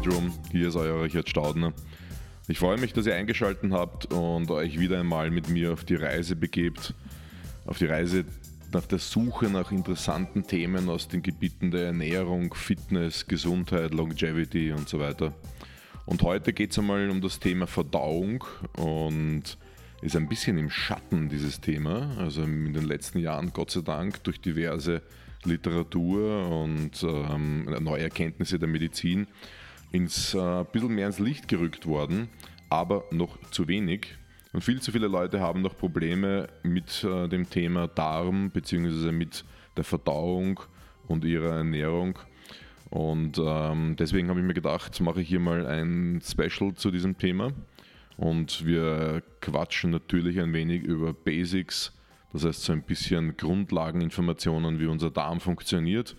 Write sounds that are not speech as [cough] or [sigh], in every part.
Headroom. Hier ist euer Richard Staudner. Ich freue mich, dass ihr eingeschaltet habt und euch wieder einmal mit mir auf die Reise begebt. Auf die Reise nach der Suche nach interessanten Themen aus den Gebieten der Ernährung, Fitness, Gesundheit, Longevity und so weiter. Und heute geht es einmal um das Thema Verdauung und ist ein bisschen im Schatten dieses Thema. Also in den letzten Jahren, Gott sei Dank, durch diverse Literatur und ähm, neue Erkenntnisse der Medizin ins äh, bisschen mehr ins Licht gerückt worden, aber noch zu wenig. Und viel zu viele Leute haben noch Probleme mit äh, dem Thema Darm bzw. mit der Verdauung und ihrer Ernährung. Und ähm, deswegen habe ich mir gedacht, mache ich hier mal ein Special zu diesem Thema. Und wir quatschen natürlich ein wenig über Basics, das heißt so ein bisschen Grundlageninformationen, wie unser Darm funktioniert,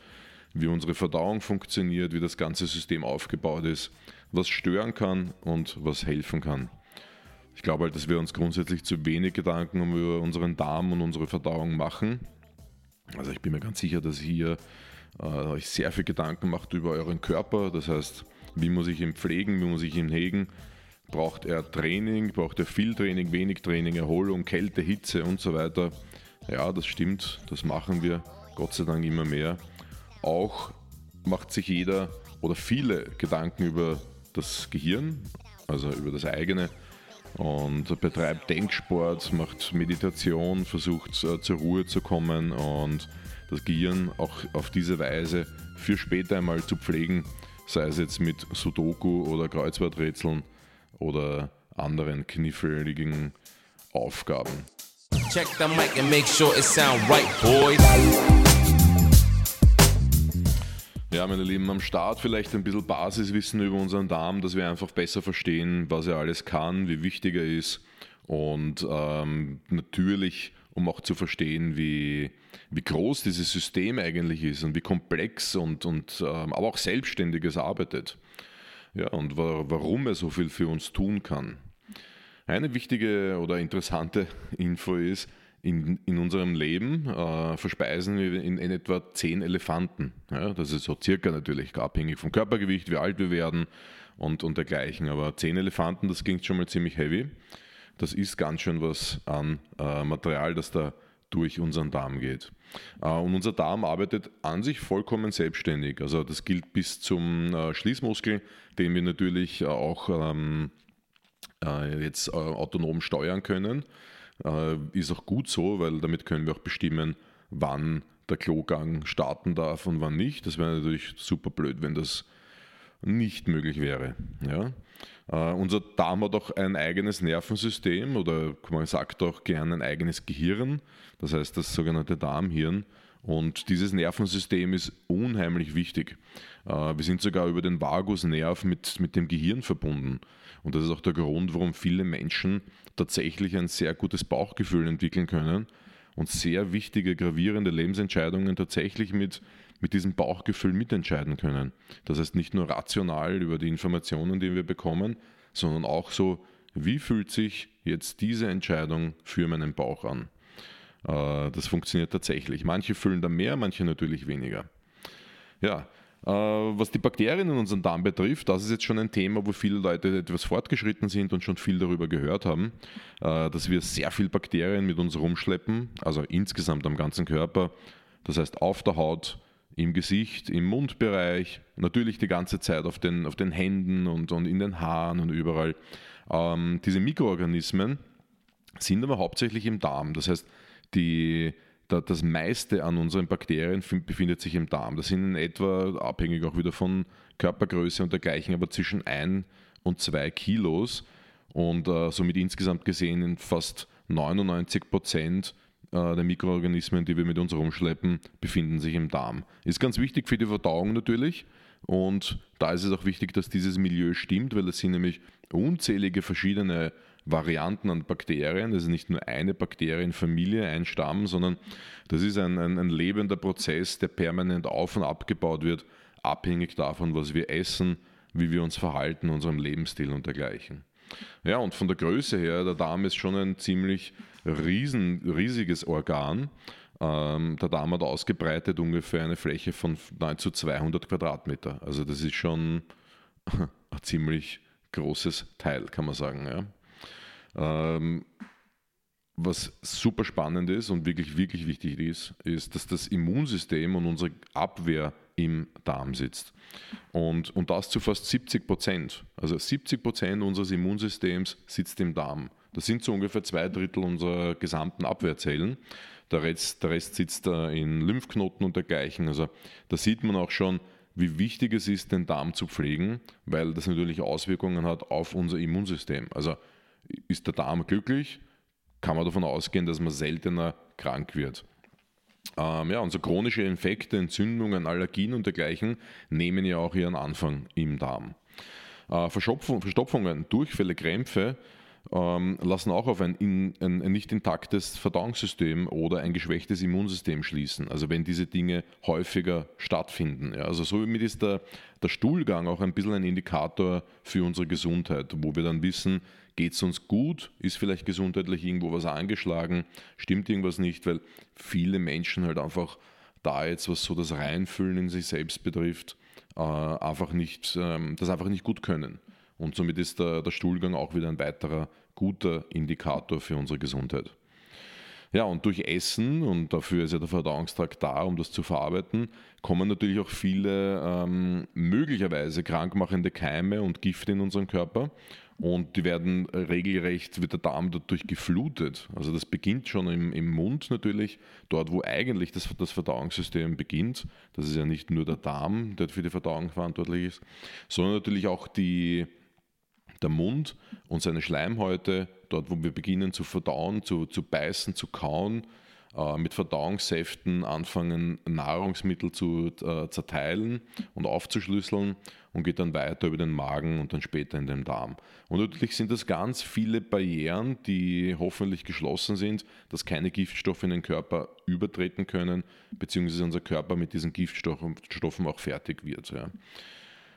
wie unsere Verdauung funktioniert, wie das ganze System aufgebaut ist, was stören kann und was helfen kann. Ich glaube halt, dass wir uns grundsätzlich zu wenig Gedanken über unseren Darm und unsere Verdauung machen. Also ich bin mir ganz sicher, dass ihr äh, euch sehr viel Gedanken macht über euren Körper. Das heißt, wie muss ich ihn pflegen, wie muss ich ihn hegen, Braucht er Training, braucht er viel Training, wenig Training, Erholung, Kälte, Hitze und so weiter? Ja, das stimmt, das machen wir Gott sei Dank immer mehr. Auch macht sich jeder oder viele Gedanken über das Gehirn, also über das eigene und betreibt Denksport, macht Meditation, versucht äh, zur Ruhe zu kommen und das Gehirn auch auf diese Weise für später einmal zu pflegen, sei es jetzt mit Sudoku oder Kreuzworträtseln oder anderen kniffligen Aufgaben. Check the mic and make sure it sound right, boys. Ja, meine Lieben, am Start vielleicht ein bisschen Basiswissen über unseren Darm, dass wir einfach besser verstehen, was er alles kann, wie wichtig er ist und ähm, natürlich, um auch zu verstehen, wie, wie groß dieses System eigentlich ist und wie komplex und, und ähm, aber auch selbstständig es arbeitet ja, und wa warum er so viel für uns tun kann. Eine wichtige oder interessante [laughs] Info ist, in, in unserem Leben äh, verspeisen wir in, in, etwa 10 Elefanten. Ja, das ist so circa natürlich abhängig vom Körpergewicht, wie alt wir werden und, und dergleichen. Aber 10 Elefanten, das klingt schon mal ziemlich heavy. Das ist ganz schön was an äh, Material, das da durch unseren Darm geht. Äh, und unser Darm arbeitet an sich vollkommen selbstständig. Also das gilt bis zum äh, Schließmuskel, den wir natürlich auch ähm, äh, jetzt autonom steuern können. Ist auch gut so, weil damit können wir auch bestimmen, wann der Klogang starten darf und wann nicht. Das wäre natürlich super blöd, wenn das nicht möglich wäre. Ja? Uh, unser Darm hat auch ein eigenes Nervensystem oder man sagt auch gerne ein eigenes Gehirn, das heißt das sogenannte Darmhirn. Und dieses Nervensystem ist unheimlich wichtig. Uh, wir sind sogar über den Vagusnerv mit, mit dem Gehirn verbunden. Und das ist auch der Grund, warum viele Menschen tatsächlich ein sehr gutes Bauchgefühl entwickeln können und sehr wichtige, gravierende Lebensentscheidungen tatsächlich mit mit diesem Bauchgefühl mitentscheiden können. Das heißt nicht nur rational über die Informationen, die wir bekommen, sondern auch so, wie fühlt sich jetzt diese Entscheidung für meinen Bauch an. Äh, das funktioniert tatsächlich. Manche fühlen da mehr, manche natürlich weniger. Ja, was die Bakterien in unserem Darm betrifft, das ist jetzt schon ein Thema, wo viele Leute etwas fortgeschritten sind und schon viel darüber gehört haben, äh, dass wir sehr viel Bakterien mit uns rumschleppen, also insgesamt am ganzen Körper. Das heißt auf der Haut, im Gesicht, im Mundbereich, natürlich die ganze Zeit auf den, auf den Händen und, und in den Haaren und überall. Ähm, diese Mikroorganismen sind aber hauptsächlich im Darm. Das heißt, die, das meiste an unseren Bakterien befindet sich im Darm. Das sind in etwa, abhängig auch wieder von Körpergröße und dergleichen, aber zwischen 1 und 2 Kilos und äh, somit insgesamt gesehen in fast 99 Prozent äh, der Mikroorganismen, die wir mit uns rumschleppen, befinden sich im Darm. Ist ganz wichtig für die Verdauung natürlich. Und da ist es auch wichtig, dass dieses Milieu stimmt, weil es sind nämlich unzählige verschiedene Varianten an Bakterien. Das ist nicht nur eine Bakterienfamilie, ein Stamm, sondern das ist ein, ein, ein lebender Prozess, der permanent auf- und abgebaut wird, abhängig davon, was wir essen, wie wir uns verhalten, unserem Lebensstil und dergleichen. Ja, und von der Größe her, der Darm ist schon ein ziemlich riesen, riesiges Organ. Ähm, der Darm hat ausgebreitet ungefähr eine Fläche von nahezu 200 Quadratmeter. Also das ist schon [laughs] ein ziemlich großes Teil, kann man sagen. Ja. Ähm, was super spannend ist und wirklich, wirklich wichtig ist, ist, dass das Immunsystem und unsere Abwehr im Darm sitzt. Und, und das zu fast 70 Prozent. Also 70 Prozent unseres Immunsystems sitzt im Darm. Das sind so ungefähr zwei Drittel unserer gesamten Abwehrzellen. Der Rest, der Rest sitzt da in Lymphknoten und dergleichen. Also da sieht man auch schon, wie wichtig es ist, den Darm zu pflegen, weil das natürlich Auswirkungen hat auf unser Immunsystem. Also ist der Darm glücklich, kann man davon ausgehen, dass man seltener krank wird. Ähm, ja, und so chronische Infekte, Entzündungen, Allergien und dergleichen nehmen ja auch ihren Anfang im Darm. Äh, Verstopfungen, Durchfälle, Krämpfe ähm, lassen auch auf ein, in, ein, ein, nicht intaktes Verdauungssystem oder ein geschwächtes Immunsystem schließen. Also wenn diese Dinge häufiger stattfinden. Ja. Also somit ist der, der Stuhlgang auch ein bisschen ein Indikator für unsere Gesundheit, wo wir dann wissen, geht es uns gut, ist vielleicht gesundheitlich irgendwo was angeschlagen, stimmt irgendwas nicht, weil viele Menschen halt einfach da jetzt, was so das Reinfüllen in sich selbst betrifft, äh, einfach nicht, ähm, das einfach nicht gut können. Und somit ist der, der Stuhlgang auch wieder ein weiterer guter Indikator für unsere Gesundheit. Ja, und durch Essen, und dafür ist ja der Verdauungstrakt da, um das zu verarbeiten, kommen natürlich auch viele ähm, möglicherweise krankmachende Keime und Gifte in unseren Körper. Und die werden regelrecht, wird der Darm dadurch geflutet. Also das beginnt schon im, im Mund natürlich, dort wo eigentlich das, das Verdauungssystem beginnt. Das ist ja nicht nur der Darm, der für die Verdauung verantwortlich ist, sondern natürlich auch die, der Mund und seine Schleimhäute, dort wo wir beginnen zu verdauen, zu, zu beißen, zu kauen, mit Verdauungssäften anfangen, Nahrungsmittel zu äh, zerteilen und aufzuschlüsseln und geht dann weiter über den Magen und dann später in den Darm. Und natürlich sind das ganz viele Barrieren, die hoffentlich geschlossen sind, dass keine Giftstoffe in den Körper übertreten können, beziehungsweise unser Körper mit diesen Giftstoffen auch fertig wird. Ja.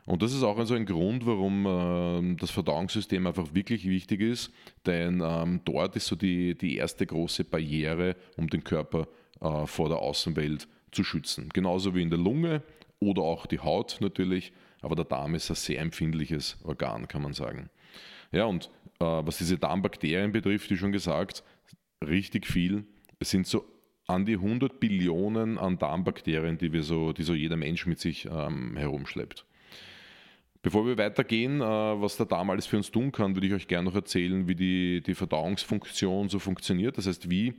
Und das ist auch also ein Grund, warum äh, das Verdauungssystem einfach wirklich wichtig ist, denn ähm, dort ist so die, die erste große Barriere, um den Körper äh, vor der Außenwelt zu schützen. Genauso wie in der Lunge oder auch die Haut natürlich, aber der Darm ist ein sehr empfindliches Organ, kann man sagen. Ja, und äh, was diese Darmbakterien betrifft, wie schon gesagt, richtig viel. Es sind so an die 100 Billionen an Darmbakterien, die, wir so, die so jeder Mensch mit sich ähm, herumschleppt. Bevor wir weitergehen, äh, was der Darm alles für uns tun kann, würde ich euch gerne noch erzählen, wie die, die Verdauungsfunktion so funktioniert. Das heißt, wie,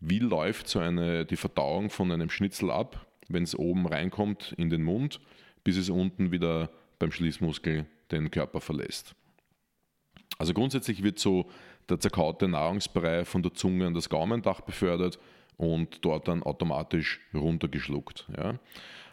wie läuft so eine, die Verdauung von einem Schnitzel ab, wenn es oben reinkommt in den Mund, bis es unten wieder beim Schließmuskel den Körper verlässt. Also grundsätzlich wird so der zerkaute Nahrungsbrei von der Zunge an das Gaumendach befördert und dort dann automatisch runtergeschluckt. Ja.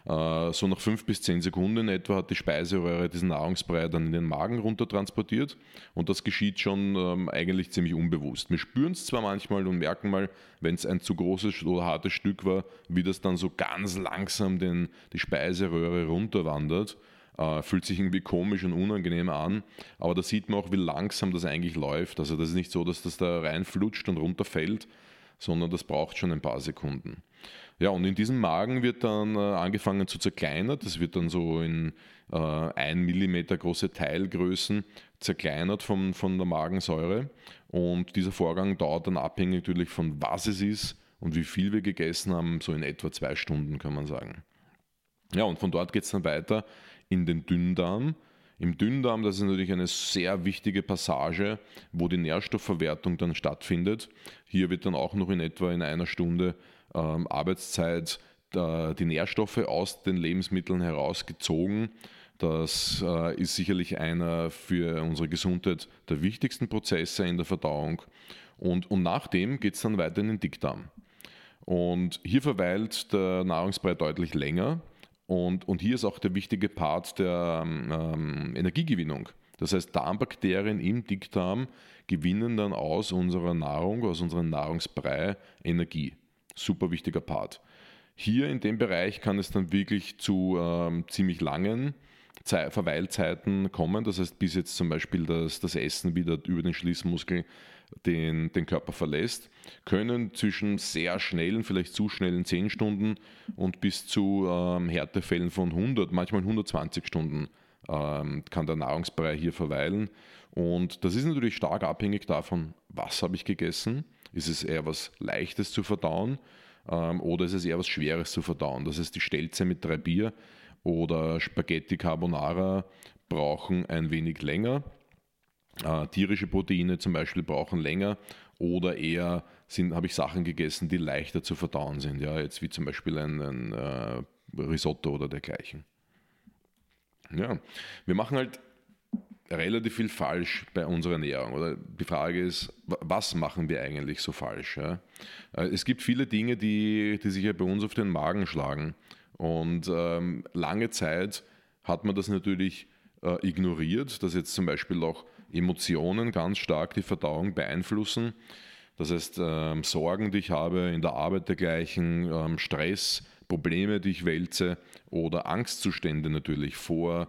Äh, so nach fünf bis zehn Sekunden etwa hat die Speiseröhre diesen Nahrungsbrei dann in den Magen runter transportiert und das geschieht schon ähm, eigentlich ziemlich unbewusst. Wir spüren es zwar manchmal und merken mal, wenn es ein zu großes oder hartes Stück war, wie das dann so ganz langsam den, die Speiseröhre runterwandert. Uh, fühlt sich irgendwie komisch und unangenehm an, aber da sieht man auch, wie langsam das eigentlich läuft. Also das ist nicht so, dass das da reinflutscht und runterfällt, sondern das braucht schon ein paar Sekunden. Ja, und in diesem Magen wird dann äh, angefangen zu zerkleinern. Das wird dann so in äh, 1 mm große Teilgrößen zerkleinert von, von der Magensäure. Und dieser Vorgang dauert dann abhängig natürlich von was es ist und wie viel wir gegessen haben, so in etwa zwei Stunden kann man sagen. Ja, und von dort geht es dann weiter in den Dünndarm. Im Dünndarm, das ist natürlich eine sehr wichtige Passage, wo die Nährstoffverwertung dann stattfindet. Hier wird dann auch noch in etwa in einer Stunde ähm, Arbeitszeit äh, die Nährstoffe aus den Lebensmitteln herausgezogen. Das äh, ist sicherlich einer für unsere Gesundheit der wichtigsten Prozesse in der Verdauung. Und, und nach dem geht es dann weiter in den Dickdarm. Und hier verweilt der Nahrungsbrei deutlich länger. Und, und hier ist auch der wichtige Part der ähm, Energiegewinnung. Das heißt, Darmbakterien im Dickdarm gewinnen dann aus unserer Nahrung, aus unserem Nahrungsbrei Energie super wichtiger Part. Hier in dem Bereich kann es dann wirklich zu ähm, ziemlich langen Ze Verweilzeiten kommen. Das heißt, bis jetzt zum Beispiel das, das Essen wieder über den Schließmuskel den, den Körper verlässt, können zwischen sehr schnellen, vielleicht zu schnellen 10 Stunden und bis zu ähm, Härtefällen von 100, manchmal 120 Stunden ähm, kann der Nahrungsbrei hier verweilen. Und das ist natürlich stark abhängig davon, was habe ich gegessen. Ist es eher was Leichtes zu verdauen ähm, oder ist es eher was Schweres zu verdauen? Das heißt, die Stelze mit drei Bier oder Spaghetti Carbonara brauchen ein wenig länger. Äh, tierische Proteine zum Beispiel brauchen länger oder eher habe ich Sachen gegessen, die leichter zu verdauen sind. Ja, jetzt wie zum Beispiel ein, ein äh, Risotto oder dergleichen. Ja, wir machen halt relativ viel falsch bei unserer Ernährung. Oder die Frage ist, was machen wir eigentlich so falsch? Ja? Äh, es gibt viele Dinge, die, die sich ja bei uns auf den Magen schlagen. Und ähm, lange Zeit hat man das natürlich äh, ignoriert, dass jetzt zum Beispiel auch Emotionen ganz stark die Verdauung beeinflussen. Das heißt, ähm, Sorgen, die ich habe in der Arbeit dergleichen, ähm, Stress, Probleme, die ich wälze oder Angstzustände natürlich vor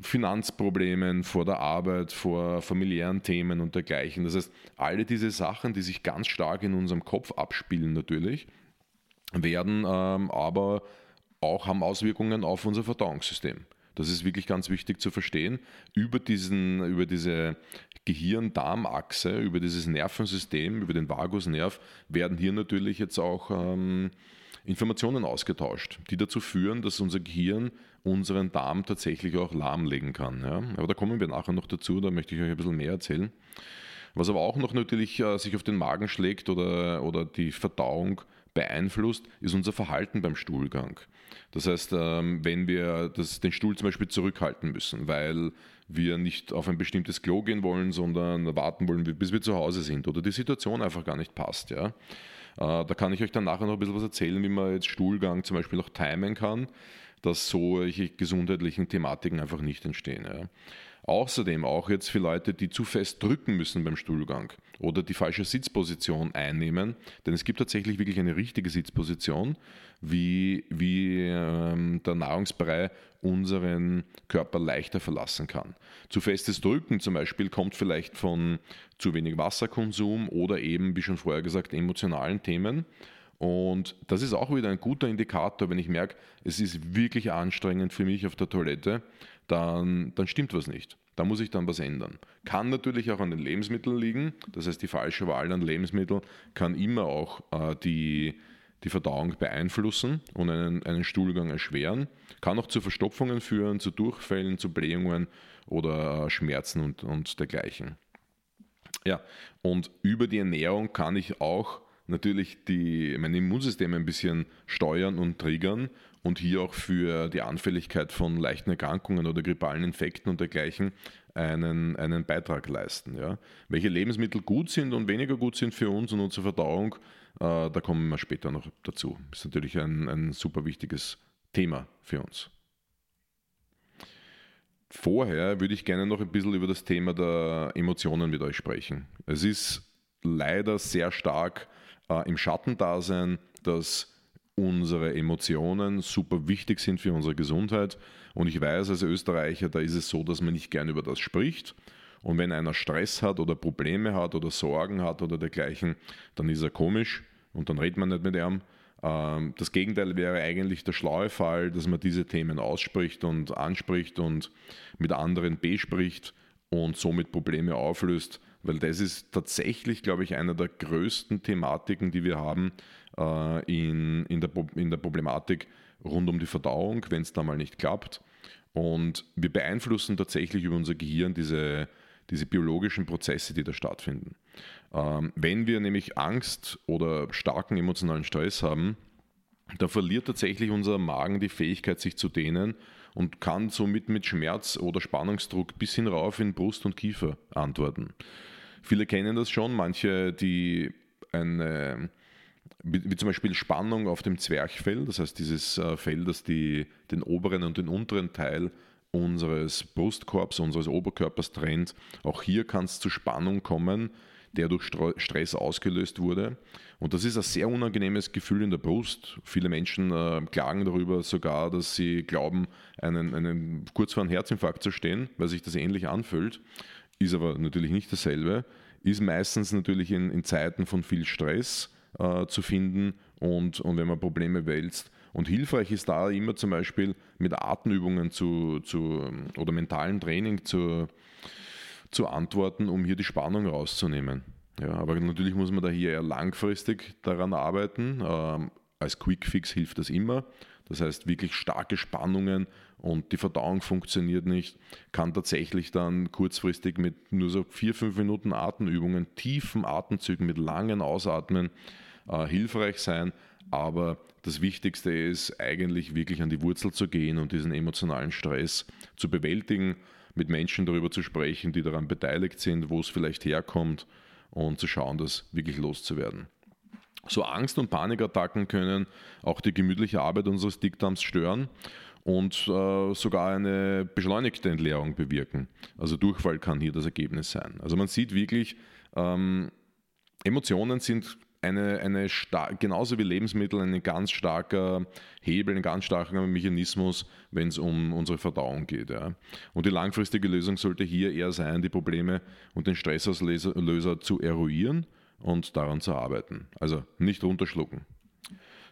Finanzproblemen, vor der Arbeit, vor familiären Themen und dergleichen. Das heißt, alle diese Sachen, die sich ganz stark in unserem Kopf abspielen natürlich, werden ähm, aber auch haben Auswirkungen auf unser Verdauungssystem. Das ist wirklich ganz wichtig zu verstehen. Über, diesen, über diese Gehirn-Darm-Achse, über dieses Nervensystem, über den Vagusnerv werden hier natürlich jetzt auch ähm, Informationen ausgetauscht, die dazu führen, dass unser Gehirn unseren Darm tatsächlich auch lahmlegen kann. Ja? Aber da kommen wir nachher noch dazu, da möchte ich euch ein bisschen mehr erzählen. Was aber auch noch natürlich äh, sich auf den Magen schlägt oder, oder die Verdauung beeinflusst, ist unser Verhalten beim Stuhlgang. Das heißt, ähm, wenn wir das, den Stuhl zum Beispiel zurückhalten müssen, weil wir nicht auf ein bestimmtes Klo gehen wollen, sondern warten wollen, bis wir zu Hause sind oder die Situation einfach gar nicht passt, ja, äh, da kann ich euch dann nachher noch ein bisschen was erzählen, wie man jetzt Stuhlgang zum Beispiel auch timen kann, dass solche gesundheitlichen Thematiken einfach nicht entstehen. Ja. Außerdem auch jetzt für Leute, die zu fest drücken müssen beim Stuhlgang oder die falsche Sitzposition einnehmen, denn es gibt tatsächlich wirklich eine richtige Sitzposition, wie, wie ähm, der Nahrungsbrei unseren Körper leichter verlassen kann. Zu festes Drücken zum Beispiel kommt vielleicht von zu wenig Wasserkonsum oder eben, wie schon vorher gesagt, emotionalen Themen. Und das ist auch wieder ein guter Indikator, wenn ich merke, es ist wirklich anstrengend für mich auf der Toilette, dann, dann stimmt was nicht. Da muss ich dann was ändern. Kann natürlich auch an den Lebensmitteln liegen. Das heißt, die falsche Wahl an Lebensmitteln kann immer auch äh, die, die Verdauung beeinflussen und einen, einen Stuhlgang erschweren. Kann auch zu Verstopfungen führen, zu Durchfällen, zu Blähungen oder äh, Schmerzen und, und dergleichen. Ja, und über die Ernährung kann ich auch natürlich die, mein Immunsystem ein bisschen steuern und triggern und hier auch für die Anfälligkeit von leichten Erkrankungen oder grippalen Infekten und dergleichen einen, einen Beitrag leisten. Ja. Welche Lebensmittel gut sind und weniger gut sind für uns und unsere Verdauung, äh, da kommen wir später noch dazu. Ist natürlich ein, ein super wichtiges Thema für uns. Vorher würde ich gerne noch ein bisschen über das Thema der Emotionen mit euch sprechen. Es ist leider sehr stark äh, im Schattendasein, dass unsere Emotionen super wichtig sind für unsere Gesundheit. Und ich weiß als Österreicher, da ist es so, dass man nicht gern über das spricht. Und wenn einer Stress hat oder Probleme hat oder Sorgen hat oder dergleichen, dann ist er komisch und dann redet man nicht mit ihm. Ähm, das Gegenteil wäre eigentlich der schlaue Fall, dass man diese Themen ausspricht und anspricht und mit anderen bespricht und somit Probleme auflöst, weil das ist tatsächlich, glaube ich, einer der größten Thematiken, die wir haben in, in, der, in der Problematik rund um die Verdauung, wenn es da mal nicht klappt. Und wir beeinflussen tatsächlich über unser Gehirn diese, diese biologischen Prozesse, die da stattfinden. Ähm, wenn wir nämlich Angst oder starken emotionalen Stress haben, da verliert tatsächlich unser Magen die Fähigkeit, sich zu dehnen und kann somit mit Schmerz oder Spannungsdruck bis hin rauf in Brust und Kiefer antworten. Viele kennen das schon, manche, die eine, wie, wie, zum Beispiel Spannung auf dem Zwerchfell, das heißt dieses äh, Fell, das die, den oberen und den unteren Teil unseres Brustkorbs, unseres Oberkörpers trennt. Auch hier kann es zu Spannung kommen, der durch Stress ausgelöst wurde. Und das ist ein sehr unangenehmes Gefühl in der Brust. Viele Menschen äh, klagen darüber sogar, dass sie glauben, einen, einen, kurz vor einem Herzinfarkt zu stehen, weil sich das ähnlich anfühlt ist aber natürlich nicht dasselbe, ist meistens natürlich in, in Zeiten von viel Stress äh, zu finden und, und wenn man Probleme wälzt. Und hilfreich ist da immer zum Beispiel mit Atemübungen zu, zu, oder mentalen Training zu, zu antworten, um hier die Spannung rauszunehmen. Ja, aber natürlich muss man da hier eher langfristig daran arbeiten. Ähm, als Quickfix hilft das immer. Das heißt, wirklich starke Spannungen und die Verdauung funktioniert nicht, kann tatsächlich dann kurzfristig mit nur so vier, fünf Minuten Atemübungen, tiefen Atemzügen mit langen Ausatmen äh, hilfreich sein. Aber das Wichtigste ist eigentlich wirklich an die Wurzel zu gehen und diesen emotionalen Stress zu bewältigen, mit Menschen darüber zu sprechen, die daran beteiligt sind, wo es vielleicht herkommt und zu schauen, das wirklich loszuwerden. So Angst- und Panikattacken können auch die gemütliche Arbeit unseres Dickdarms stören und äh, sogar eine beschleunigte Entleerung bewirken. Also Durchfall kann hier das Ergebnis sein. Also man sieht wirklich, ähm, Emotionen sind eine, eine genauso wie Lebensmittel ein ganz starker Hebel, ein ganz starker Mechanismus, wenn es um unsere Verdauung geht. Ja. Und die langfristige Lösung sollte hier eher sein, die Probleme und den Stressauslöser zu eruieren und daran zu arbeiten. Also nicht runterschlucken.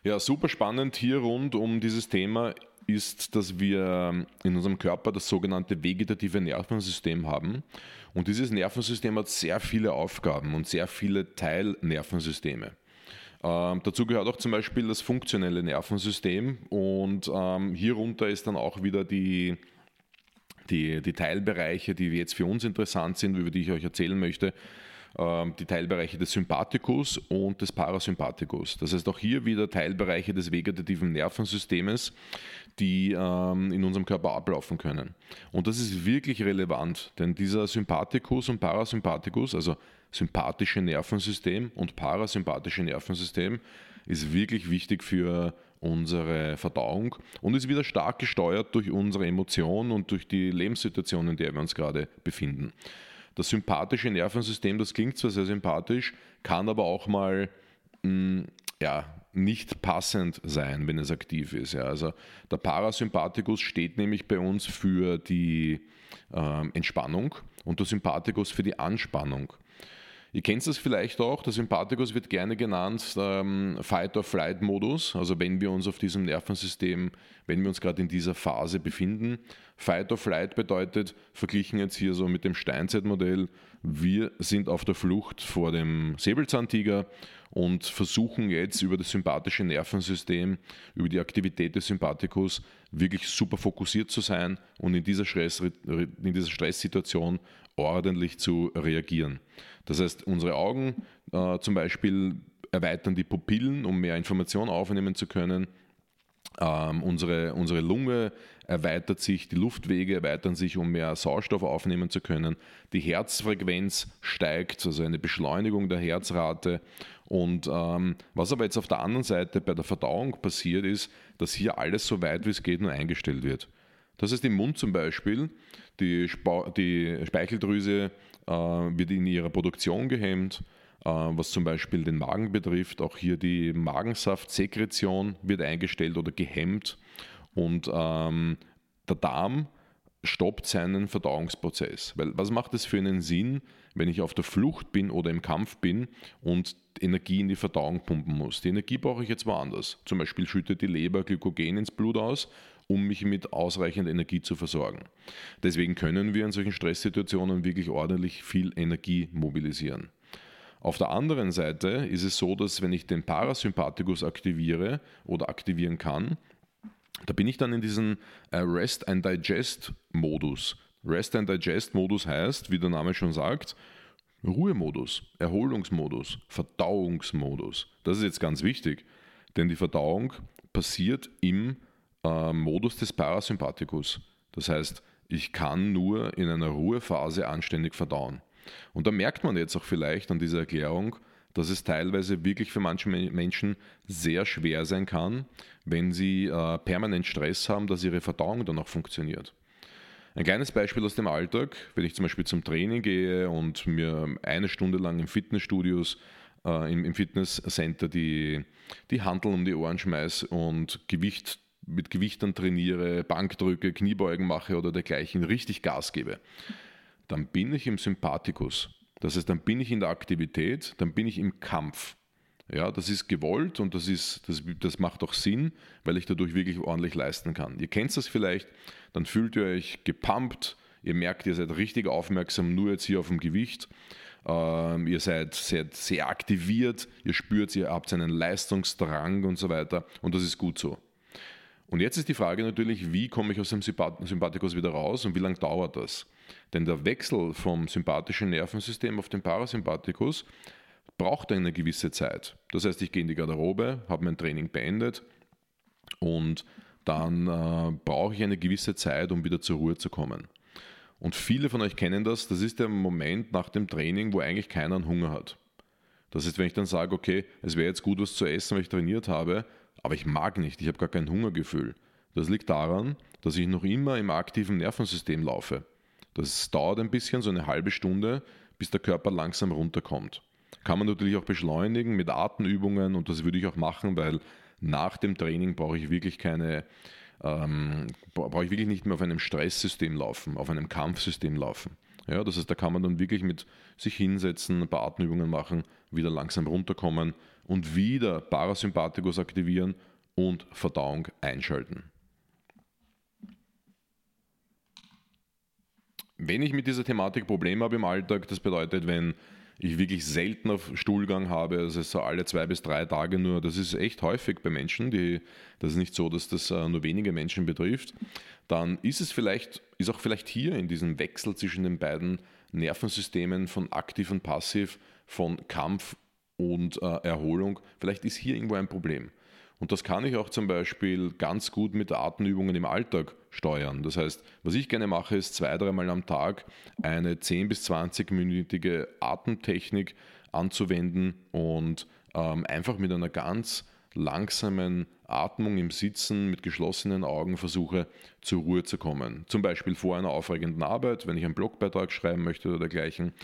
Ja, super spannend hier rund um dieses Thema ist, dass wir in unserem Körper das sogenannte vegetative Nervensystem haben. Und dieses Nervensystem hat sehr viele Aufgaben und sehr viele Teilnervensysteme. Ähm, dazu gehört auch zum Beispiel das funktionelle Nervensystem und ähm, hierunter ist dann auch wieder die, die, die Teilbereiche, die jetzt für uns interessant sind, über die ich euch erzählen möchte, die Teilbereiche des Sympathikus und des Parasympathikus. Das heißt auch hier wieder Teilbereiche des vegetativen Nervensystems, die ähm, in unserem Körper ablaufen können. Und das ist wirklich relevant, denn dieser Sympathikus und Parasympathikus, also sympathische Nervensystem und parasympathische Nervensystem, ist wirklich wichtig für unsere Verdauung und ist wieder stark gesteuert durch unsere Emotionen und durch die Lebenssituation, in der wir uns gerade befinden. Das sympathische Nervensystem, das klingt zwar sehr sympathisch, kann aber auch mal mh, mm, ja, nicht passend sein, wenn es aktiv ist. Ja. Also der Parasympathikus steht nämlich bei uns für die äh, Entspannung und der Sympathikus für die Anspannung. Ihr kennt das vielleicht auch, der Sympathikus wird gerne genannt ähm, Fight-or-Flight-Modus, also wenn wir uns auf diesem Nervensystem, wenn wir uns gerade in dieser Phase befinden. Fight-or-Flight bedeutet, verglichen jetzt hier so mit dem Steinzeitmodell, wir sind auf der Flucht vor dem Säbelzahntiger und versuchen jetzt über das sympathische Nervensystem, über die Aktivität des Sympathikus wirklich super fokussiert zu sein und in dieser, Stress, in dieser Stresssituation ordentlich zu reagieren. Das heißt, unsere Augen äh, zum Beispiel erweitern die Pupillen, um mehr Informationen aufnehmen zu können. Ähm, unsere, unsere Lunge erweitert sich, die Luftwege erweitern sich, um mehr Sauerstoff aufnehmen zu können. Die Herzfrequenz steigt, also eine Beschleunigung der Herzrate. Und ähm, was aber jetzt auf der anderen Seite bei der Verdauung passiert, ist, dass hier alles so weit wie es geht nur eingestellt wird. Das heißt, im Mund zum Beispiel, die, Spa die Speicheldrüse wird in ihrer Produktion gehemmt, äh, was zum Beispiel den Magen betrifft. Auch hier die Magensaftsekretion wird eingestellt oder gehemmt und ähm, der Darm stoppt seinen Verdauungsprozess. Weil was macht es für einen Sinn, wenn ich auf der Flucht bin oder im Kampf bin und Energie in die Verdauung pumpen muss? Die Energie brauche ich jetzt woanders. Zum Beispiel schüttet die Leber Glykogen ins Blut aus, um mich mit ausreichend Energie zu versorgen. Deswegen können wir in solchen Stresssituationen wirklich ordentlich viel Energie mobilisieren. Auf der anderen Seite ist es so, dass wenn ich den Parasympathikus aktiviere oder aktivieren kann, da bin ich dann in diesem äh, Rest and Digest Modus. Rest and Digest Modus heißt, wie der Name schon sagt, Ruhemodus, Erholungsmodus, Verdauungsmodus. Das ist jetzt ganz wichtig, denn die Verdauung passiert im äh, Modus des Parasympathikus. Das heißt, ich kann nur in einer Ruhephase anständig verdauen. Und da merkt man jetzt auch vielleicht an dieser Erklärung, dass es teilweise wirklich für manche Menschen sehr schwer sein kann, wenn sie äh, permanent Stress haben, dass ihre Verdauung dann auch funktioniert. Ein kleines Beispiel aus dem Alltag, wenn ich zum Beispiel zum Training gehe und mir eine Stunde lang im Fitnessstudios, äh, im, im Fitnesscenter die, die Handeln um die Ohren schmeiße und Gewicht mit Gewichtern trainiere, Bankdrücke, Kniebeugen mache oder dergleichen, richtig Gas gebe, dann bin ich im Sympathikus. Das heißt, dann bin ich in der Aktivität, dann bin ich im Kampf. Ja, das ist gewollt und das, ist, das, das macht auch Sinn, weil ich dadurch wirklich ordentlich leisten kann. Ihr kennt das vielleicht, dann fühlt ihr euch gepumpt, ihr merkt, ihr seid richtig aufmerksam, nur jetzt hier auf dem Gewicht. Ähm, ihr seid, seid sehr aktiviert, ihr spürt, ihr habt einen Leistungsdrang und so weiter und das ist gut so. Und jetzt ist die Frage natürlich, wie komme ich aus dem Sympathikus wieder raus und wie lange dauert das? Denn der Wechsel vom sympathischen Nervensystem auf den Parasympathikus braucht eine gewisse Zeit. Das heißt, ich gehe in die Garderobe, habe mein Training beendet und dann äh, brauche ich eine gewisse Zeit, um wieder zur Ruhe zu kommen. Und viele von euch kennen das, das ist der Moment nach dem Training, wo eigentlich keiner Hunger hat. Das ist, wenn ich dann sage, okay, es wäre jetzt gut, was zu essen, weil ich trainiert habe, aber ich mag nicht, ich habe gar kein Hungergefühl. Das liegt daran, dass ich noch immer im aktiven Nervensystem laufe. Das dauert ein bisschen, so eine halbe Stunde, bis der Körper langsam runterkommt. Kann man natürlich auch beschleunigen mit Atemübungen und das würde ich auch machen, weil nach dem Training brauche ich wirklich keine, ähm, brauche ich wirklich nicht mehr auf einem Stresssystem laufen, auf einem Kampfsystem laufen. Ja, das heißt, da kann man dann wirklich mit sich hinsetzen, ein paar Atemübungen machen, wieder langsam runterkommen und wieder Parasympathikus aktivieren und Verdauung einschalten. Wenn ich mit dieser Thematik Probleme habe im Alltag, das bedeutet, wenn ich wirklich selten auf Stuhlgang habe, also so alle zwei bis drei Tage nur. Das ist echt häufig bei Menschen, die, das ist nicht so, dass das äh, nur wenige Menschen betrifft. Dann ist es vielleicht, ist auch vielleicht hier in diesem Wechsel zwischen den beiden Nervensystemen von aktiv und passiv, von Kampf und äh, Erholung, vielleicht ist hier irgendwo ein Problem. Und das kann ich auch zum Beispiel ganz gut mit Atemübungen im Alltag steuern. Das heißt, was ich gerne mache, ist zwei, dreimal am Tag eine 10 bis 20-minütige Atemtechnik anzuwenden und ähm, einfach mit einer ganz langsamen Atmung im Sitzen mit geschlossenen Augen versuche zur Ruhe zu kommen. Zum Beispiel vor einer aufregenden Arbeit, wenn ich einen Blogbeitrag schreiben möchte oder dergleichen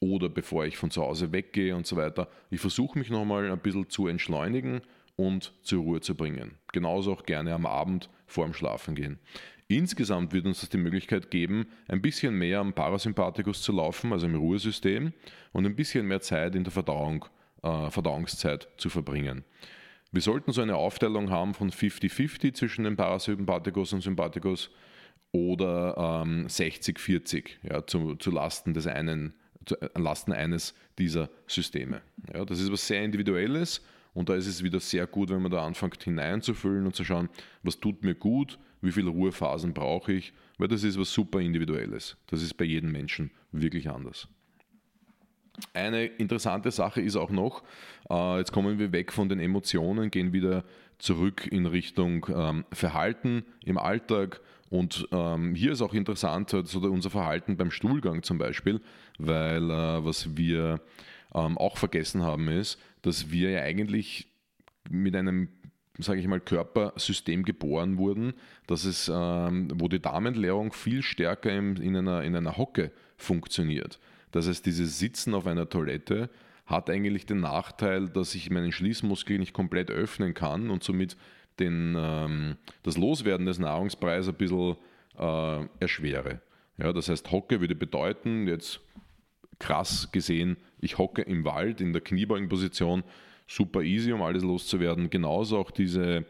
oder bevor ich von zu Hause weggehe und so weiter. Ich versuche mich nochmal ein bisschen zu entschleunigen und zur Ruhe zu bringen. Genauso auch gerne am Abend vor dem Schlafengehen. Insgesamt wird uns das die Möglichkeit geben, ein bisschen mehr am Parasympathikus zu laufen, also im Ruhesystem, und ein bisschen mehr Zeit in der Verdauung, äh, Verdauungszeit zu verbringen. Wir sollten so eine Aufteilung haben von 50-50 zwischen dem Parasympathikus und Sympathikus oder ähm, 60-40 ja, zu, zu Lasten des einen, zu äh, Lasten eines dieser Systeme. Ja, das ist was sehr Individuelles und da ist es wieder sehr gut, wenn man da anfängt hineinzufüllen und zu schauen, was tut mir gut, wie viele Ruhephasen brauche ich, weil das ist was super Individuelles. Das ist bei jedem Menschen wirklich anders. Eine interessante Sache ist auch noch, äh, jetzt kommen wir weg von den Emotionen, gehen wieder zurück in Richtung ähm, Verhalten im Alltag. Und ähm, hier ist auch interessant, also unser Verhalten beim Stuhlgang zum Beispiel, weil äh, was wir ähm, auch vergessen haben, ist, dass wir ja eigentlich mit einem sage ich mal, Körpersystem geboren wurden, dass es, ähm, wo die Darmentleerung viel stärker in, in, einer, in einer Hocke funktioniert. Das heißt, dieses Sitzen auf einer Toilette hat eigentlich den Nachteil, dass ich meinen Schließmuskel nicht komplett öffnen kann und somit den, ähm, das Loswerden des Nahrungspreises ein bisschen äh, erschwere. Ja, das heißt, Hocke würde bedeuten, jetzt krass gesehen, ich hocke im Wald in der Kniebeugenposition, super easy, um alles loszuwerden. Genauso auch diese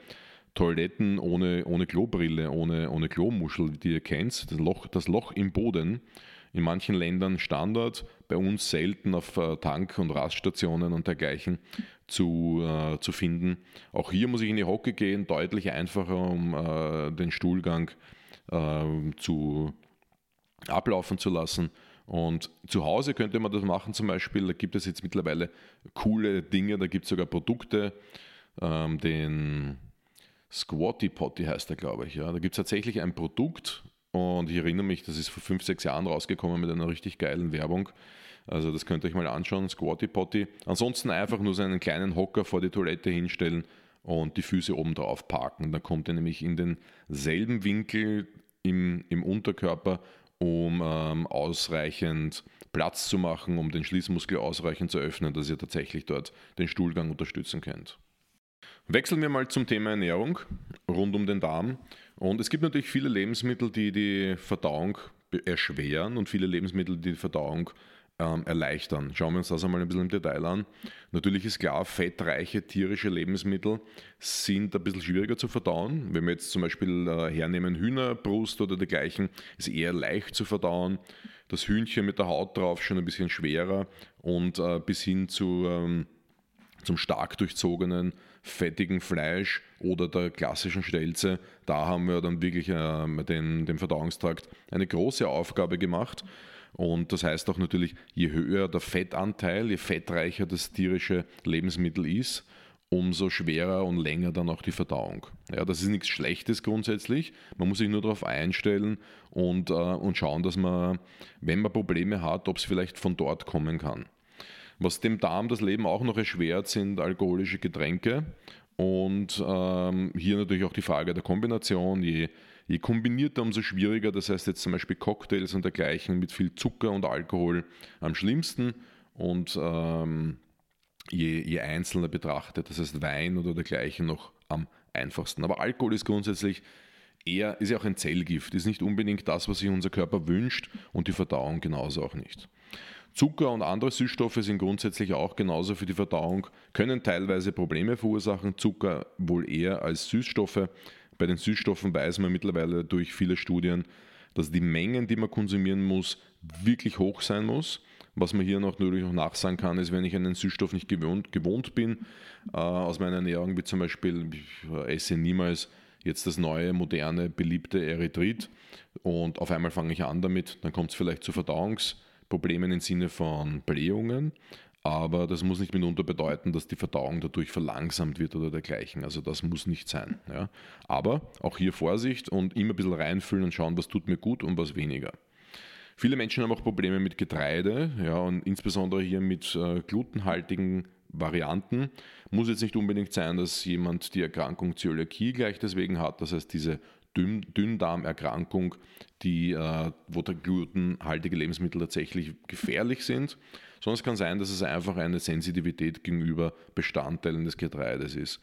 Toiletten ohne, ohne Klobrille, ohne, ohne Klomuschel, die ihr kennt, das Loch, das Loch im Boden. In manchen Ländern Standard, bei uns selten auf äh, Tank- und Raststationen und dergleichen zu, äh, zu finden. Auch hier muss ich in die Hocke gehen, deutlich einfacher, um äh, den Stuhlgang äh, zu ablaufen zu lassen. Und zu Hause könnte man das machen, zum Beispiel, da gibt es jetzt mittlerweile coole Dinge, da gibt es sogar Produkte, ähm, den Squatty Potty heißt der, glaube ich. Ja. Da gibt es tatsächlich ein Produkt und ich erinnere mich, das ist vor fünf, sechs Jahren rausgekommen mit einer richtig geilen Werbung. Also das könnt ihr euch mal anschauen, Squatty Potty. Ansonsten einfach nur so einen kleinen Hocker vor die Toilette hinstellen und die Füße oben drauf parken. Dann kommt ihr nämlich in denselben Winkel im, im Unterkörper um ähm, ausreichend Platz zu machen, um den Schließmuskel ausreichend zu öffnen, dass ihr tatsächlich dort den Stuhlgang unterstützen könnt. Wechseln wir mal zum Thema Ernährung rund um den Darm. Und es gibt natürlich viele Lebensmittel, die die Verdauung erschweren und viele Lebensmittel, die die Verdauung ähm, erleichtern. Schauen wir uns das einmal ein bisschen im Detail an. Natürlich ist klar, fettreiche tierische Lebensmittel sind ein bisschen schwieriger zu verdauen. Wenn wir jetzt zum Beispiel äh, hernehmen Hühnerbrust oder dergleichen, ist eher leicht zu verdauen. Das Hühnchen mit der Haut drauf schon ein bisschen schwerer und äh, bis hin zu, ähm, zum stark durchzogenen fettigen Fleisch oder der klassischen Stelze, da haben wir dann wirklich äh, den, dem Verdauungstrakt eine große Aufgabe gemacht. Und das heißt auch natürlich, je höher der Fettanteil, je fettreicher das tierische Lebensmittel ist, umso schwerer und länger dann auch die Verdauung. Ja, das ist nichts Schlechtes grundsätzlich. Man muss sich nur darauf einstellen und, äh, und schauen, dass man, wenn man Probleme hat, ob es vielleicht von dort kommen kann. Was dem Darm das Leben auch noch erschwert, sind alkoholische Getränke. Und ähm, hier natürlich auch die Frage der Kombination. Je Je kombinierter, umso schwieriger. Das heißt jetzt zum Beispiel Cocktails und dergleichen mit viel Zucker und Alkohol am schlimmsten. Und ähm, je, je einzelner betrachtet, das heißt Wein oder dergleichen noch am einfachsten. Aber Alkohol ist grundsätzlich eher, ist ja auch ein Zellgift, ist nicht unbedingt das, was sich unser Körper wünscht und die Verdauung genauso auch nicht. Zucker und andere Süßstoffe sind grundsätzlich auch genauso für die Verdauung, können teilweise Probleme verursachen, Zucker wohl eher als Süßstoffe. Bei den Süßstoffen weiß man mittlerweile durch viele Studien, dass die Mengen, die man konsumieren muss, wirklich hoch sein muss. Was man hier noch natürlich auch nachsagen kann, ist, wenn ich einen Süßstoff nicht gewohnt, gewohnt bin, äh, aus meiner Ernährung, wie zum Beispiel, ich esse niemals jetzt das neue, moderne, beliebte Erythrit und auf einmal fange ich an damit, dann kommt es vielleicht zu Verdauungsproblemen im Sinne von Blähungen aber das muss nicht mitunter bedeuten, dass die Verdauung dadurch verlangsamt wird oder dergleichen. Also das muss nicht sein. Ja. Aber auch hier Vorsicht und immer ein bisschen reinfüllen und schauen, was tut mir gut und was weniger. Viele Menschen haben auch Probleme mit Getreide, ja, und insbesondere hier mit äh, glutenhaltigen Varianten. Muss jetzt nicht unbedingt sein, dass jemand die Erkrankung Zöliakie gleich deswegen hat, das heißt diese Dünn Dünndarmerkrankung, die, äh, wo glutenhaltige Lebensmittel tatsächlich gefährlich sind sondern es kann sein, dass es einfach eine Sensitivität gegenüber Bestandteilen des Getreides ist.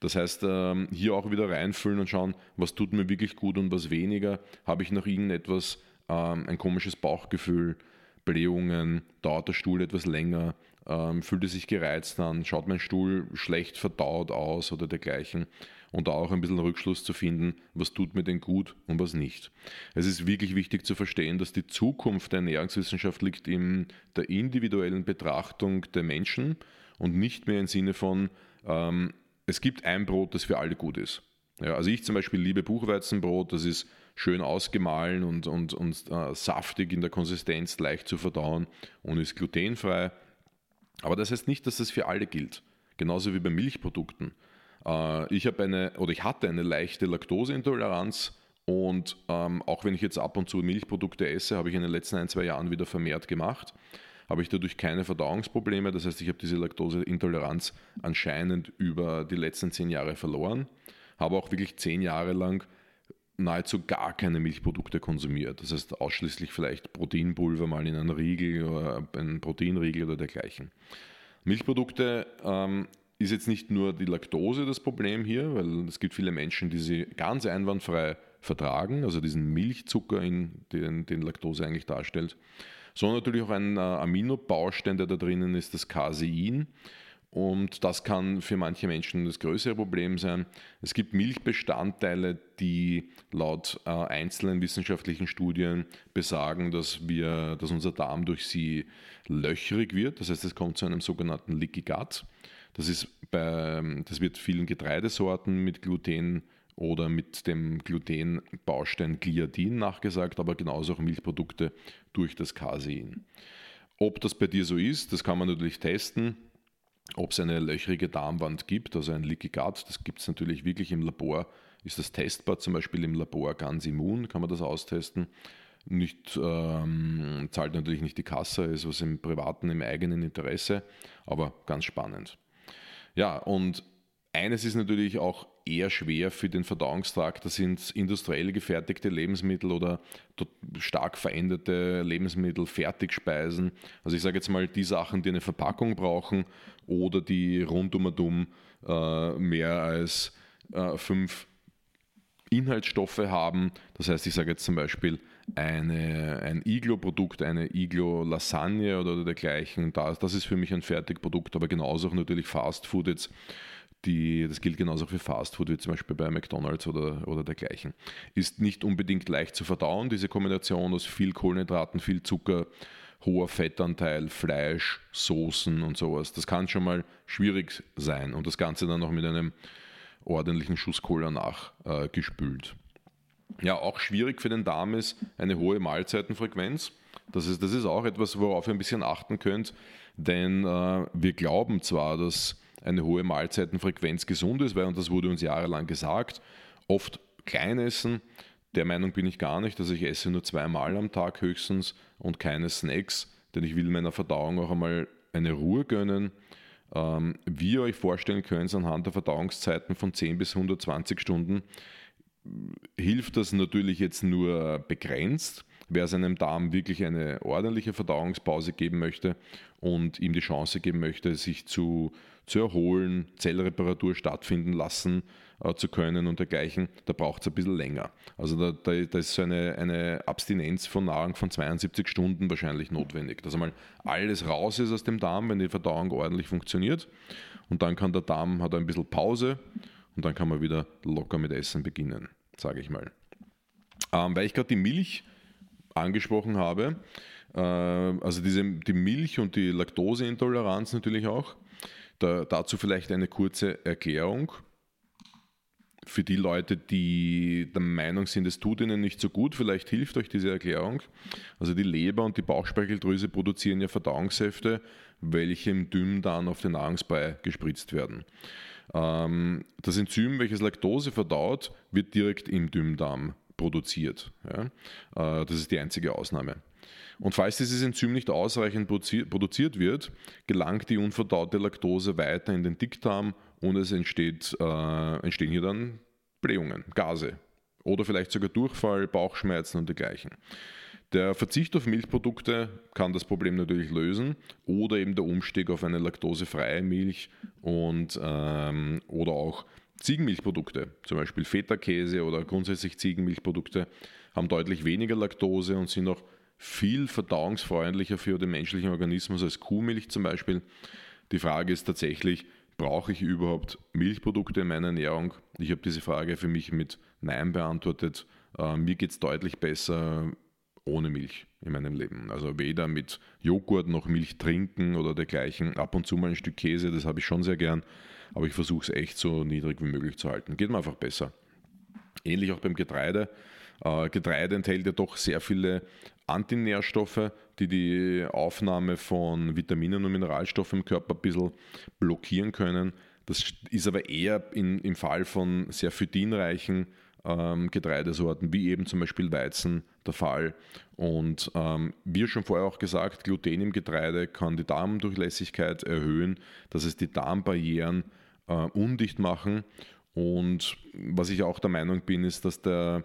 Das heißt, ähm, hier auch wieder reinfüllen und schauen, was tut mir wirklich gut und was weniger. Habe ich noch irgendetwas, ähm, ein komisches Bauchgefühl, Blähungen, dauert der Stuhl etwas länger, ähm, fühlt es sich gereizt an, schaut mein Stuhl schlecht verdaut aus oder dergleichen und da auch ein bisschen Rückschluss zu finden, was tut mir denn gut und was nicht. Es ist wirklich wichtig zu verstehen, dass die Zukunft der Ernährungswissenschaft liegt in der individuellen Betrachtung der Menschen und nicht mehr im Sinne von, ähm, es gibt ein Brot, das für alle gut ist. Ja, also ich zum Beispiel liebe Buchweizenbrot, das ist schön ausgemahlen und, und, und äh, saftig in der Konsistenz, leicht zu verdauen und ist glutenfrei. Aber das heißt nicht, dass das für alle gilt. Genauso wie bei Milchprodukten. Äh, ich habe eine oder ich hatte eine leichte Laktoseintoleranz und ähm, auch wenn ich jetzt ab und zu Milchprodukte esse, habe ich in den letzten ein, zwei Jahren wieder vermehrt gemacht. Habe ich dadurch keine Verdauungsprobleme. Das heißt, ich habe diese Laktoseintoleranz anscheinend über die letzten zehn Jahre verloren. Habe auch wirklich zehn Jahre lang nahezu gar keine Milchprodukte konsumiert. Das heißt ausschließlich vielleicht Proteinpulver mal in einen Riegel oder einen Proteinriegel oder dergleichen. Milchprodukte ähm, ist jetzt nicht nur die Laktose das Problem hier, weil es gibt viele Menschen, die sie ganz einwandfrei vertragen, also diesen Milchzucker, in den, den Laktose eigentlich darstellt, sondern natürlich auch ein äh, Aminobaustein, der da drinnen ist, das Casein. Und das kann für manche Menschen das größere Problem sein. Es gibt Milchbestandteile, die laut äh, einzelnen wissenschaftlichen Studien besagen, dass, wir, dass unser Darm durch sie löchrig wird. Das heißt, es kommt zu einem sogenannten Leaky Gut. Das, ist bei, das wird vielen Getreidesorten mit Gluten oder mit dem Glutenbaustein Gliadin nachgesagt, aber genauso auch Milchprodukte durch das Casein. Ob das bei dir so ist, das kann man natürlich testen. Ob es eine löchrige Darmwand gibt, also ein Leaky Gut, das gibt es natürlich wirklich im Labor. Ist das testbar, zum Beispiel im Labor ganz immun, kann man das austesten. Nicht, ähm, zahlt natürlich nicht die Kasse, ist was im privaten, im eigenen Interesse, aber ganz spannend. Ja, und eines ist natürlich auch eher schwer für den Verdauungstrakt, das sind industriell gefertigte Lebensmittel oder stark veränderte Lebensmittel, Fertigspeisen. Also ich sage jetzt mal die Sachen, die eine Verpackung brauchen oder die rund um und um äh, mehr als äh, fünf Inhaltsstoffe haben. Das heißt, ich sage jetzt zum Beispiel eine, ein Iglo-Produkt, eine Iglo-Lasagne oder dergleichen. Das, das ist für mich ein Fertigprodukt, aber genauso auch natürlich Fast Food jetzt. Die, das gilt genauso für Fast Food wie zum Beispiel bei McDonalds oder, oder dergleichen. Ist nicht unbedingt leicht zu verdauen, diese Kombination aus viel Kohlenhydraten, viel Zucker, hoher Fettanteil, Fleisch, Soßen und sowas. Das kann schon mal schwierig sein und das Ganze dann noch mit einem ordentlichen Schuss Cola nachgespült. Ja, auch schwierig für den Darm ist eine hohe Mahlzeitenfrequenz. Das ist, das ist auch etwas, worauf ihr ein bisschen achten könnt, denn äh, wir glauben zwar, dass eine hohe Mahlzeitenfrequenz gesund ist, weil und das wurde uns jahrelang gesagt, oft klein essen. Der Meinung bin ich gar nicht, dass ich esse nur zweimal am Tag höchstens und keine Snacks, denn ich will meiner Verdauung auch einmal eine Ruhe gönnen. Ähm, wie ihr euch vorstellen könnt, anhand der Verdauungszeiten von 10 bis 120 Stunden hilft das natürlich jetzt nur begrenzt. Wer seinem Darm wirklich eine ordentliche Verdauungspause geben möchte und ihm die Chance geben möchte, sich zu, zu erholen, Zellreparatur stattfinden lassen äh, zu können und dergleichen, da braucht es ein bisschen länger. Also da, da, da ist so eine, eine Abstinenz von Nahrung von 72 Stunden wahrscheinlich notwendig. Dass einmal alles raus ist aus dem Darm, wenn die Verdauung ordentlich funktioniert. Und dann kann der Darm, hat ein bisschen Pause und dann kann man wieder locker mit Essen beginnen, sage ich mal. Ähm, weil ich gerade die Milch angesprochen habe, äh, also diese, die Milch und die Laktoseintoleranz natürlich auch, da, dazu vielleicht eine kurze Erklärung für die Leute, die der Meinung sind, es tut ihnen nicht so gut, vielleicht hilft euch diese Erklärung. Also die Leber und die Bauchspeicheldrüse produzieren ja Verdauungssäfte, welche im Dünndarm auf den Nahrungsbrei gespritzt werden. Ähm, das Enzym, welches Laktose verdaut, wird direkt im Dünndarm produziert. Äh, das ist die einzige Ausnahme. Und falls dieses Enzym nicht ausreichend produziert wird, gelangt die unverdaute Laktose weiter in den Dickdarm und es entsteht, äh, entstehen hier dann Blähungen, Gase oder vielleicht sogar Durchfall, Bauchschmerzen und dergleichen. Der Verzicht auf Milchprodukte kann das Problem natürlich lösen oder eben der Umstieg auf eine laktosefreie Milch und, ähm, oder auch Ziegenmilchprodukte, zum Beispiel Feta-Käse oder grundsätzlich Ziegenmilchprodukte, haben deutlich weniger Laktose und sind auch viel verdauungsfreundlicher für den menschlichen Organismus als Kuhmilch zum Beispiel. Die Frage ist tatsächlich, brauche ich überhaupt Milchprodukte in meiner Ernährung? Ich habe diese Frage für mich mit Nein beantwortet. Äh, mir geht es deutlich besser ohne Milch in meinem Leben. Also weder mit Joghurt noch Milch trinken oder dergleichen. Ab und zu mal ein Stück Käse, das habe ich schon sehr gern, aber ich versuche es echt so niedrig wie möglich zu halten. Geht mir einfach besser. Ähnlich auch beim Getreide. Äh, Getreide enthält ja doch sehr viele Antinährstoffe, die die Aufnahme von Vitaminen und Mineralstoffen im Körper ein bisschen blockieren können. Das ist aber eher in, im Fall von sehr phytinreichen ähm, Getreidesorten, wie eben zum Beispiel Weizen, der Fall. Und ähm, wie schon vorher auch gesagt, Gluten im Getreide kann die Darmdurchlässigkeit erhöhen, dass es die Darmbarrieren äh, undicht machen. Und was ich auch der Meinung bin, ist, dass der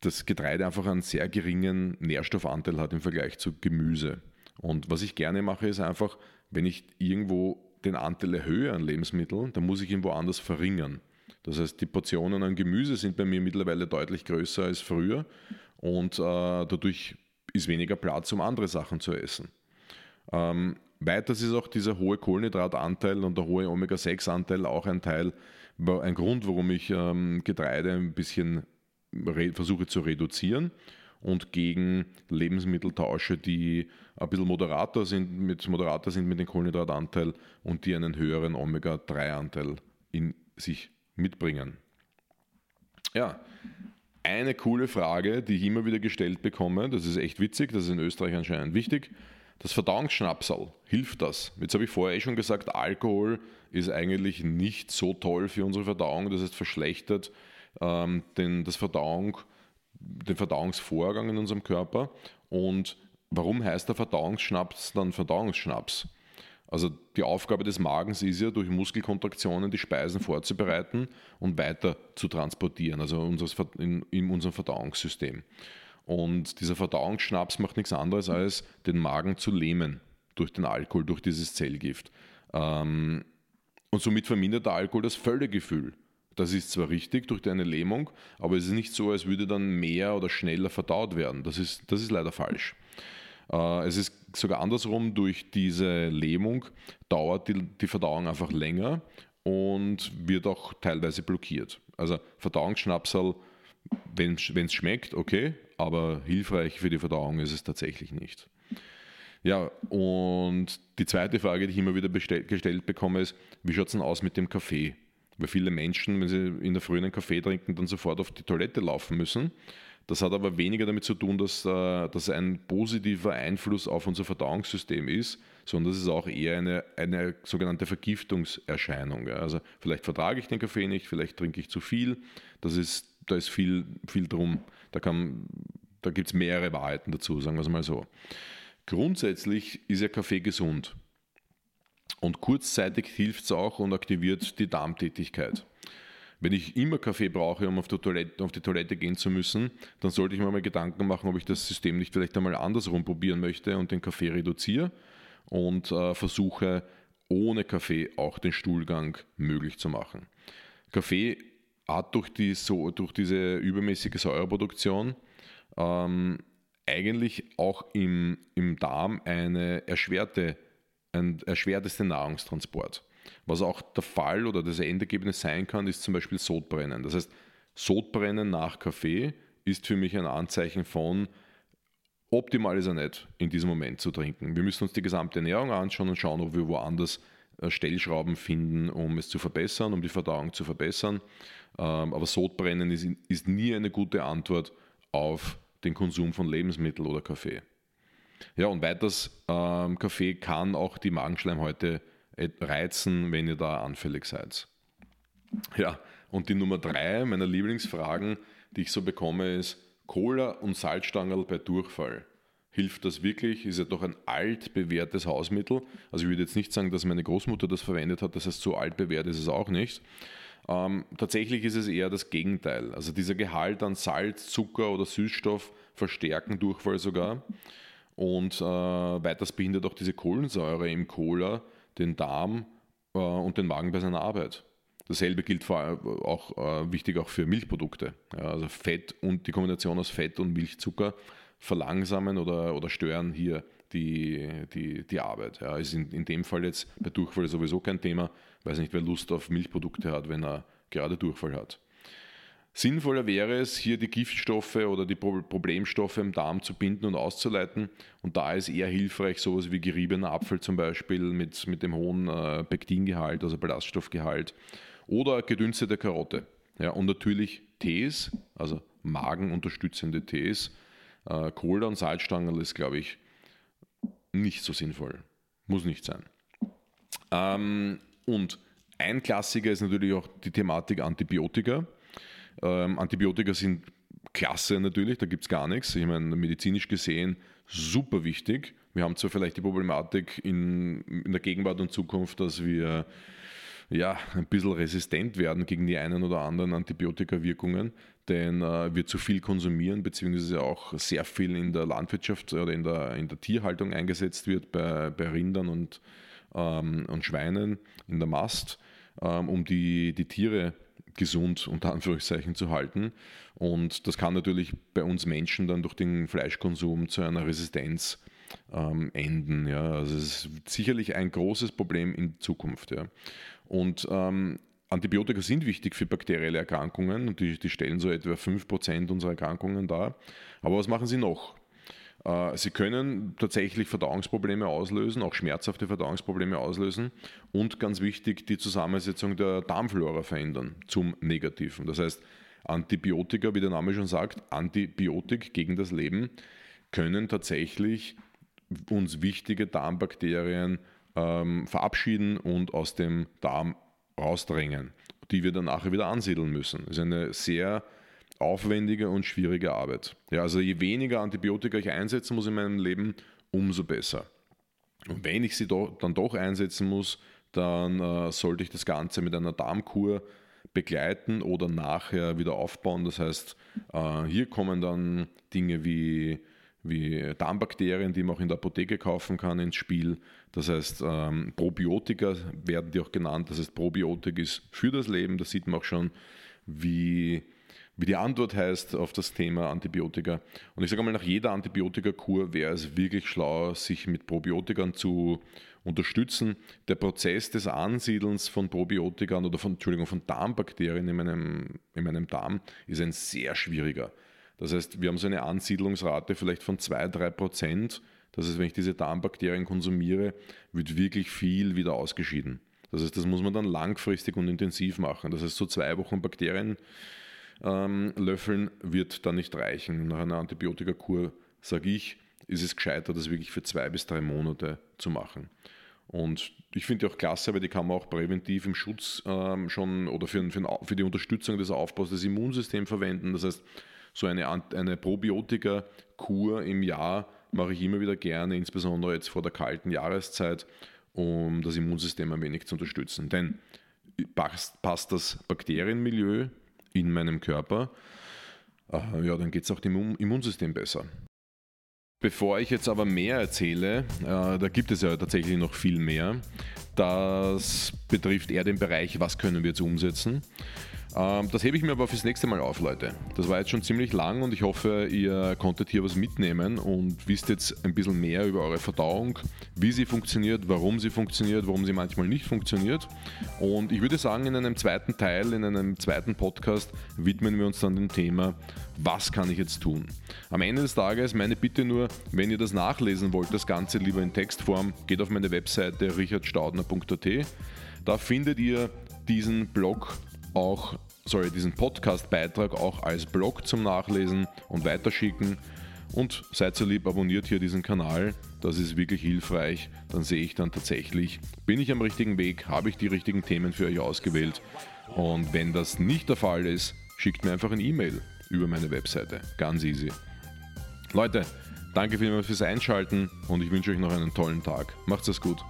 das Getreide einfach einen sehr geringen Nährstoffanteil hat im Vergleich zu Gemüse. Und was ich gerne mache, ist einfach, wenn ich irgendwo den Anteil erhöhe an Lebensmitteln, dann muss ich ihn woanders verringern. Das heißt, die Portionen an Gemüse sind bei mir mittlerweile deutlich größer als früher und äh, dadurch ist weniger Platz, um andere Sachen zu essen. Ähm, weiters ist auch dieser hohe Kohlenhydratanteil und der hohe Omega-6-Anteil auch ein Teil, ein Grund, warum ich ähm, Getreide ein bisschen versuche zu reduzieren und gegen Lebensmittel tausche, die ein bisschen moderater sind, mit moderater sind mit dem Kohlenhydratanteil und die einen höheren Omega-3-Anteil in sich mitbringen. Ja, eine coole Frage, die ich immer wieder gestellt bekomme, das ist echt witzig, das ist in Österreich anscheinend wichtig. Das Verdauungsschnapsal, hilft das? Jetzt habe ich vorher eh schon gesagt, Alkohol ist eigentlich nicht so toll für unsere Verdauung, das heißt verschlechtert ähm, den, das Verdauung, den Verdauungsvorgang in unserem Körper. Und warum heißt der Verdauungsschnaps dann Verdauungsschnaps? Also die Aufgabe des Magens ist ja, durch Muskelkontraktionen die Speisen vorzubereiten und weiter zu transportieren, also in, unserem Verdauungssystem. Und dieser Verdauungsschnaps macht nichts anderes, als den Magen zu lähmen durch den Alkohol, durch dieses Zellgift. Ähm, und somit vermindert der Alkohol das Völlegefühl Das ist zwar richtig durch deine Lähmung, aber es ist nicht so, als würde dann mehr oder schneller verdaut werden. Das ist, das ist leider falsch. Äh, es ist sogar andersrum, durch diese Lähmung dauert die, die Verdauung einfach länger und wird auch teilweise blockiert. Also Verdauungsschnapsal, wenn es schmeckt, okay, aber hilfreich für die Verdauung ist es tatsächlich nicht. Ja, und die zweite Frage, die ich immer wieder gestellt bekomme, ist, wie schaut es denn aus mit dem Kaffee? Weil viele Menschen, wenn sie in der Früh einen Kaffee trinken, dann sofort auf die Toilette laufen müssen. Das hat aber weniger damit zu tun, dass das ein positiver Einfluss auf unser Verdauungssystem ist, sondern das ist auch eher eine, eine sogenannte Vergiftungserscheinung. Also vielleicht vertrage ich den Kaffee nicht, vielleicht trinke ich zu viel. Das ist, da ist viel, viel drum. Da, da gibt es mehrere Wahrheiten dazu, sagen wir es mal so. Grundsätzlich ist ja Kaffee gesund. Und kurzzeitig hilft es auch und aktiviert die Darmtätigkeit. Wenn ich immer Kaffee brauche, um auf die, Toilette, auf die Toilette gehen zu müssen, dann sollte ich mir mal Gedanken machen, ob ich das System nicht vielleicht einmal andersrum probieren möchte und den Kaffee reduziere und äh, versuche ohne Kaffee auch den Stuhlgang möglich zu machen. Kaffee hat durch, die, so, durch diese übermäßige Säureproduktion ähm, eigentlich auch im, im Darm eine erschwerte, ein erschwertes Nahrungstransport. Was auch der Fall oder das Endergebnis sein kann, ist zum Beispiel Sodbrennen. Das heißt, Sodbrennen nach Kaffee ist für mich ein Anzeichen von, optimal ist er nicht in diesem Moment zu trinken. Wir müssen uns die gesamte Ernährung anschauen und schauen, ob wir woanders äh, Stellschrauben finden, um es zu verbessern, um die Verdauung zu verbessern. Ähm, aber Sodbrennen ist, ist nie eine gute Antwort auf den Konsum von Lebensmitteln oder Kaffee. Ja, und weiters, ähm, Kaffee kann auch die Magenschleimhäute reizen, wenn ihr da anfällig seid. Ja, und die Nummer drei meiner Lieblingsfragen, die ich so bekomme, ist Cola und Salzstangerl bei Durchfall. Hilft das wirklich? Ist ja doch ein altbewährtes Hausmittel. Also ich würde jetzt nicht sagen, dass meine Großmutter das verwendet hat, das heißt, so altbewährt ist es auch nicht. Ähm, tatsächlich ist es eher das Gegenteil. Also dieser Gehalt an Salz, Zucker oder Süßstoff verstärken Durchfall sogar. Und äh, weiters behindert auch diese Kohlensäure im Cola den Darm äh, und den Magen bei seiner Arbeit. Dasselbe gilt vor allem auch äh, wichtig auch für Milchprodukte. Ja, also Fett und die Kombination aus Fett und Milchzucker verlangsamen oder, oder stören hier die, die, die Arbeit. Ja, ist in, in dem Fall jetzt bei Durchfall sowieso kein Thema. Weiß nicht, wer Lust auf Milchprodukte hat, wenn er gerade Durchfall hat. Sinnvoller wäre es, hier die Giftstoffe oder die Problemstoffe im Darm zu binden und auszuleiten. Und da ist eher hilfreich sowas wie geriebener Apfel zum Beispiel mit, mit dem hohen äh, Pektingehalt, also Ballaststoffgehalt, oder gedünstete Karotte. Ja, und natürlich Tees, also magenunterstützende Tees. Äh, Cola und Salzstangen ist, glaube ich, nicht so sinnvoll. Muss nicht sein. Ähm, und ein Klassiker ist natürlich auch die Thematik Antibiotika. Ähm, Antibiotika sind klasse natürlich, da gibt es gar nichts. Ich meine, medizinisch gesehen super wichtig. Wir haben zwar vielleicht die Problematik in, in der Gegenwart und Zukunft, dass wir ja, ein bisschen resistent werden gegen die einen oder anderen Antibiotika-Wirkungen, denn äh, wir zu viel konsumieren, beziehungsweise auch sehr viel in der Landwirtschaft oder in der, in der Tierhaltung eingesetzt wird, bei, bei Rindern und, ähm, und Schweinen in der Mast, ähm, um die, die Tiere gesund unter Anführungszeichen zu halten. Und das kann natürlich bei uns Menschen dann durch den Fleischkonsum zu einer Resistenz ähm, enden. Ja. Also es ist sicherlich ein großes Problem in Zukunft. Ja. Und ähm, Antibiotika sind wichtig für bakterielle Erkrankungen und die, die stellen so etwa 5% unserer Erkrankungen dar. Aber was machen sie noch? Äh, sie können tatsächlich Verdauungsprobleme auslösen, auch schmerzhafte Verdauungsprobleme auslösen und ganz wichtig, die Zusammensetzung der Darmflora verändern zum Negativen. Das heißt, Antibiotika, wie der Name schon sagt, Antibiotik gegen das Leben, können tatsächlich uns wichtige Darmbakterien ähm, verabschieden und aus dem Darm rausdrängen, die wir dann nachher wieder ansiedeln müssen. Das ist eine sehr aufwendige und schwierige Arbeit. Ja, also je weniger Antibiotika ich einsetzen muss in meinem Leben, umso besser. Und wenn ich sie do, dann doch einsetzen muss, dann äh, sollte ich das Ganze mit einer Darmkur begleiten oder nachher wieder aufbauen. Das heißt, äh, hier kommen dann Dinge wie, wie Darmbakterien, die man auch in der Apotheke kaufen kann, ins Spiel. Das heißt, ähm, Probiotika werden die auch genannt. Das heißt, Probiotik ist für das Leben. Da sieht man auch schon, wie, wie die Antwort heißt auf das Thema Antibiotika. Und ich sage mal, nach jeder Antibiotikakur wäre es wirklich schlau, sich mit Probiotikern zu unterstützen. Der Prozess des Ansiedelns von Probiotikern oder von, Entschuldigung, von Darmbakterien in meinem, in meinem Darm ist ein sehr schwieriger. Das heißt, wir haben so eine Ansiedlungsrate vielleicht von 2-3 Prozent. Das heißt, wenn ich diese Darmbakterien konsumiere, wird wirklich viel wieder ausgeschieden. Das heißt, das muss man dann langfristig und intensiv machen. Das heißt, so zwei Wochen Bakterien ähm, löffeln wird dann nicht reichen. Nach einer Antibiotikakur, sage ich, ist es gescheiter, das wirklich für zwei bis drei Monate zu machen. Und ich finde die auch klasse, weil die kann man auch präventiv im Schutz ähm, schon oder für, für, für, die Unterstützung des Aufbaus des Immunsystems verwenden. Das heißt, so eine, eine Probiotika-Kur im Jahr mache ich immer wieder gerne, insbesondere jetzt vor der kalten Jahreszeit, um das Immunsystem ein wenig zu unterstützen. Denn passt, passt das Bakterienmilieu in meinem Körper, ja, dann geht es auch dem Immunsystem besser. Bevor ich jetzt aber mehr erzähle, äh, da gibt es ja tatsächlich noch viel mehr. Das betrifft eher den Bereich, was können wir jetzt umsetzen. Ähm, das hebe ich mir aber fürs nächste Mal auf, Leute. Das war jetzt schon ziemlich lang und ich hoffe, ihr konntet hier was mitnehmen und wisst jetzt ein bisschen mehr über eure Verdauung, wie sie funktioniert, warum sie funktioniert, warum sie manchmal nicht funktioniert. Und ich würde sagen, in einem zweiten Teil, in einem zweiten Podcast widmen wir uns dann dem Thema, was kann ich jetzt tun? Am Ende des Tages meine Bitte nur, wenn ihr das nachlesen wollt, das Ganze lieber in Textform, geht auf meine Webseite richardstaudner.at. Da findet ihr diesen Blog auch, sorry, diesen Podcast-Beitrag auch als Blog zum Nachlesen und weiterschicken. Und seid so lieb, abonniert hier diesen Kanal. Das ist wirklich hilfreich. Dann sehe ich dann tatsächlich, bin ich am richtigen Weg, habe ich die richtigen Themen für euch ausgewählt. Und wenn das nicht der Fall ist, schickt mir einfach ein E-Mail über meine Webseite. Ganz easy. Leute, danke vielmals fürs Einschalten und ich wünsche euch noch einen tollen Tag. Macht's es gut.